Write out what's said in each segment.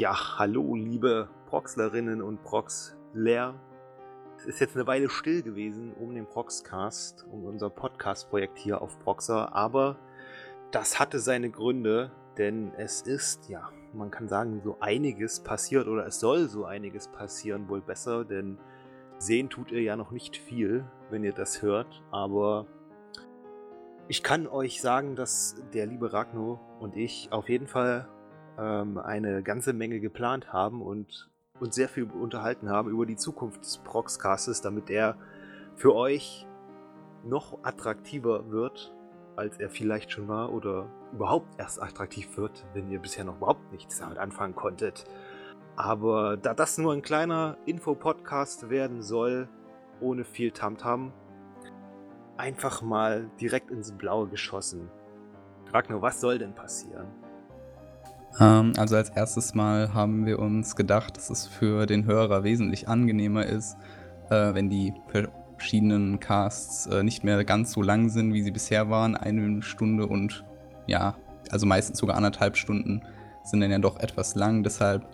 Ja, hallo, liebe Proxlerinnen und Proxler. Es ist jetzt eine Weile still gewesen um den Proxcast, um unser Podcast-Projekt hier auf Proxer, aber das hatte seine Gründe, denn es ist, ja, man kann sagen, so einiges passiert oder es soll so einiges passieren, wohl besser, denn sehen tut ihr ja noch nicht viel, wenn ihr das hört, aber ich kann euch sagen, dass der liebe Ragno und ich auf jeden Fall ähm, eine ganze Menge geplant haben und uns sehr viel unterhalten haben über die Zukunft des Proxcastes, damit er für euch noch attraktiver wird, als er vielleicht schon war oder überhaupt erst attraktiv wird, wenn ihr bisher noch überhaupt nichts damit anfangen konntet. Aber da das nur ein kleiner Info-Podcast werden soll, ohne viel Tamtam, -Tam, einfach mal direkt ins Blaue geschossen. Ragnar, was soll denn passieren? Ähm, also als erstes Mal haben wir uns gedacht, dass es für den Hörer wesentlich angenehmer ist, äh, wenn die verschiedenen Casts äh, nicht mehr ganz so lang sind, wie sie bisher waren. Eine Stunde und ja, also meistens sogar anderthalb Stunden sind dann ja doch etwas lang. Deshalb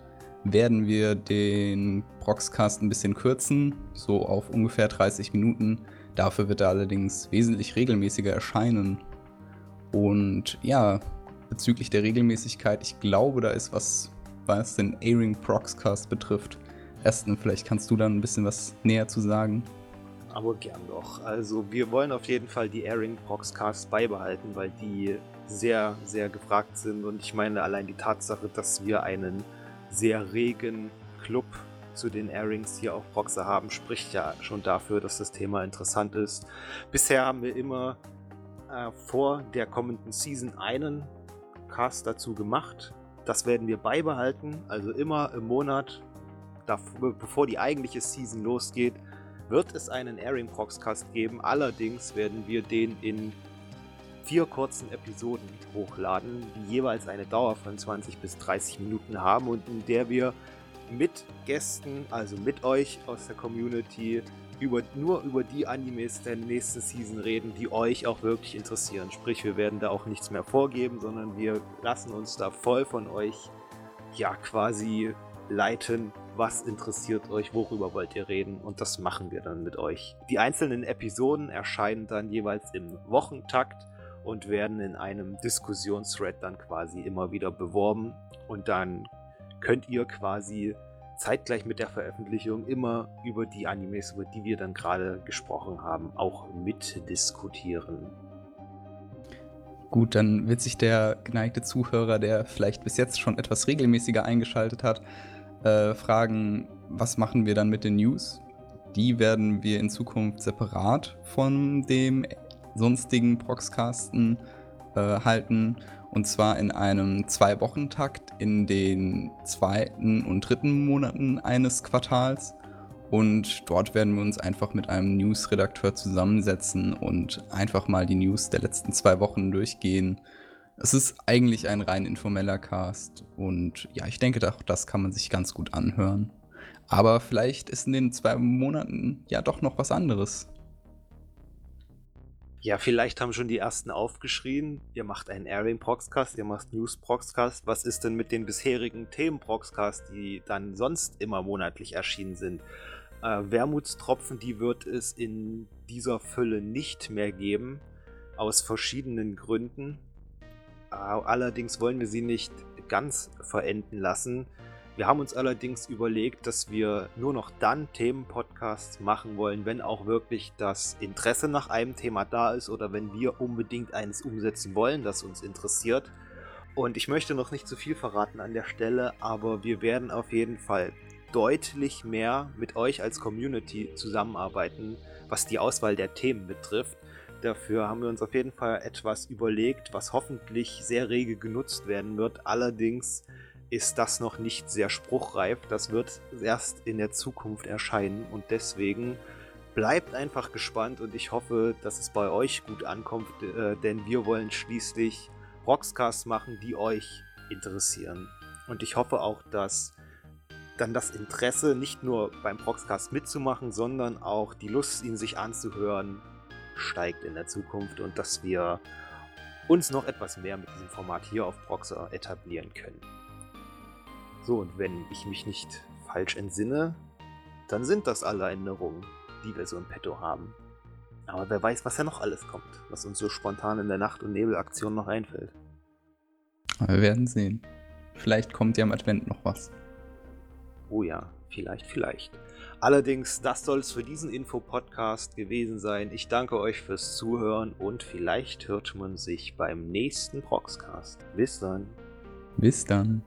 werden wir den Proxcast ein bisschen kürzen, so auf ungefähr 30 Minuten. Dafür wird er allerdings wesentlich regelmäßiger erscheinen. Und ja, bezüglich der Regelmäßigkeit. Ich glaube, da ist was, was den Airing Proxcast betrifft. Ersten, vielleicht kannst du dann ein bisschen was näher zu sagen. Aber gern doch. Also wir wollen auf jeden Fall die Airing Proxcast beibehalten, weil die sehr, sehr gefragt sind. Und ich meine allein die Tatsache, dass wir einen sehr regen Club zu den Airings hier auf Proxe haben, spricht ja schon dafür, dass das Thema interessant ist. Bisher haben wir immer äh, vor der kommenden Season einen Cast dazu gemacht. Das werden wir beibehalten. Also immer im Monat, bevor die eigentliche Season losgeht, wird es einen Airing Proxcast geben. Allerdings werden wir den in vier kurzen Episoden hochladen, die jeweils eine Dauer von 20 bis 30 Minuten haben und in der wir mit Gästen, also mit euch aus der Community, über, nur über die Animes der nächsten Season reden, die euch auch wirklich interessieren. Sprich, wir werden da auch nichts mehr vorgeben, sondern wir lassen uns da voll von euch ja quasi leiten, was interessiert euch, worüber wollt ihr reden und das machen wir dann mit euch. Die einzelnen Episoden erscheinen dann jeweils im Wochentakt und werden in einem Diskussionsthread dann quasi immer wieder beworben und dann könnt ihr quasi zeitgleich mit der Veröffentlichung immer über die Animes, über die wir dann gerade gesprochen haben, auch mitdiskutieren. Gut, dann wird sich der geneigte Zuhörer, der vielleicht bis jetzt schon etwas regelmäßiger eingeschaltet hat, äh, fragen, was machen wir dann mit den News? Die werden wir in Zukunft separat von dem sonstigen Proxcasten äh, halten und zwar in einem Zwei-Wochen-Takt in den zweiten und dritten Monaten eines Quartals. Und dort werden wir uns einfach mit einem News-Redakteur zusammensetzen und einfach mal die News der letzten zwei Wochen durchgehen. Es ist eigentlich ein rein informeller Cast und ja, ich denke, auch das kann man sich ganz gut anhören. Aber vielleicht ist in den zwei Monaten ja doch noch was anderes. Ja, vielleicht haben schon die ersten aufgeschrien, ihr macht einen Airing Proxcast, ihr macht News Proxcast. Was ist denn mit den bisherigen Themen Proxcast, die dann sonst immer monatlich erschienen sind? Äh, Wermutstropfen, die wird es in dieser Fülle nicht mehr geben, aus verschiedenen Gründen. Äh, allerdings wollen wir sie nicht ganz verenden lassen. Wir haben uns allerdings überlegt, dass wir nur noch dann Themenpodcasts machen wollen, wenn auch wirklich das Interesse nach einem Thema da ist oder wenn wir unbedingt eines umsetzen wollen, das uns interessiert. Und ich möchte noch nicht zu viel verraten an der Stelle, aber wir werden auf jeden Fall deutlich mehr mit euch als Community zusammenarbeiten, was die Auswahl der Themen betrifft. Dafür haben wir uns auf jeden Fall etwas überlegt, was hoffentlich sehr rege genutzt werden wird. Allerdings ist das noch nicht sehr spruchreif. Das wird erst in der Zukunft erscheinen und deswegen bleibt einfach gespannt und ich hoffe, dass es bei euch gut ankommt, äh, denn wir wollen schließlich Rockscasts machen, die euch interessieren. Und ich hoffe auch, dass dann das Interesse nicht nur beim Proxcast mitzumachen, sondern auch die Lust, ihn sich anzuhören, steigt in der Zukunft und dass wir uns noch etwas mehr mit diesem Format hier auf Proxer etablieren können. So, und wenn ich mich nicht falsch entsinne, dann sind das alle Erinnerungen, die wir so im Petto haben. Aber wer weiß, was ja noch alles kommt, was uns so spontan in der Nacht- und Nebelaktion noch einfällt. Wir werden sehen. Vielleicht kommt ja im Advent noch was. Oh ja, vielleicht, vielleicht. Allerdings, das soll es für diesen Info-Podcast gewesen sein. Ich danke euch fürs Zuhören und vielleicht hört man sich beim nächsten Proxcast. Bis dann. Bis dann.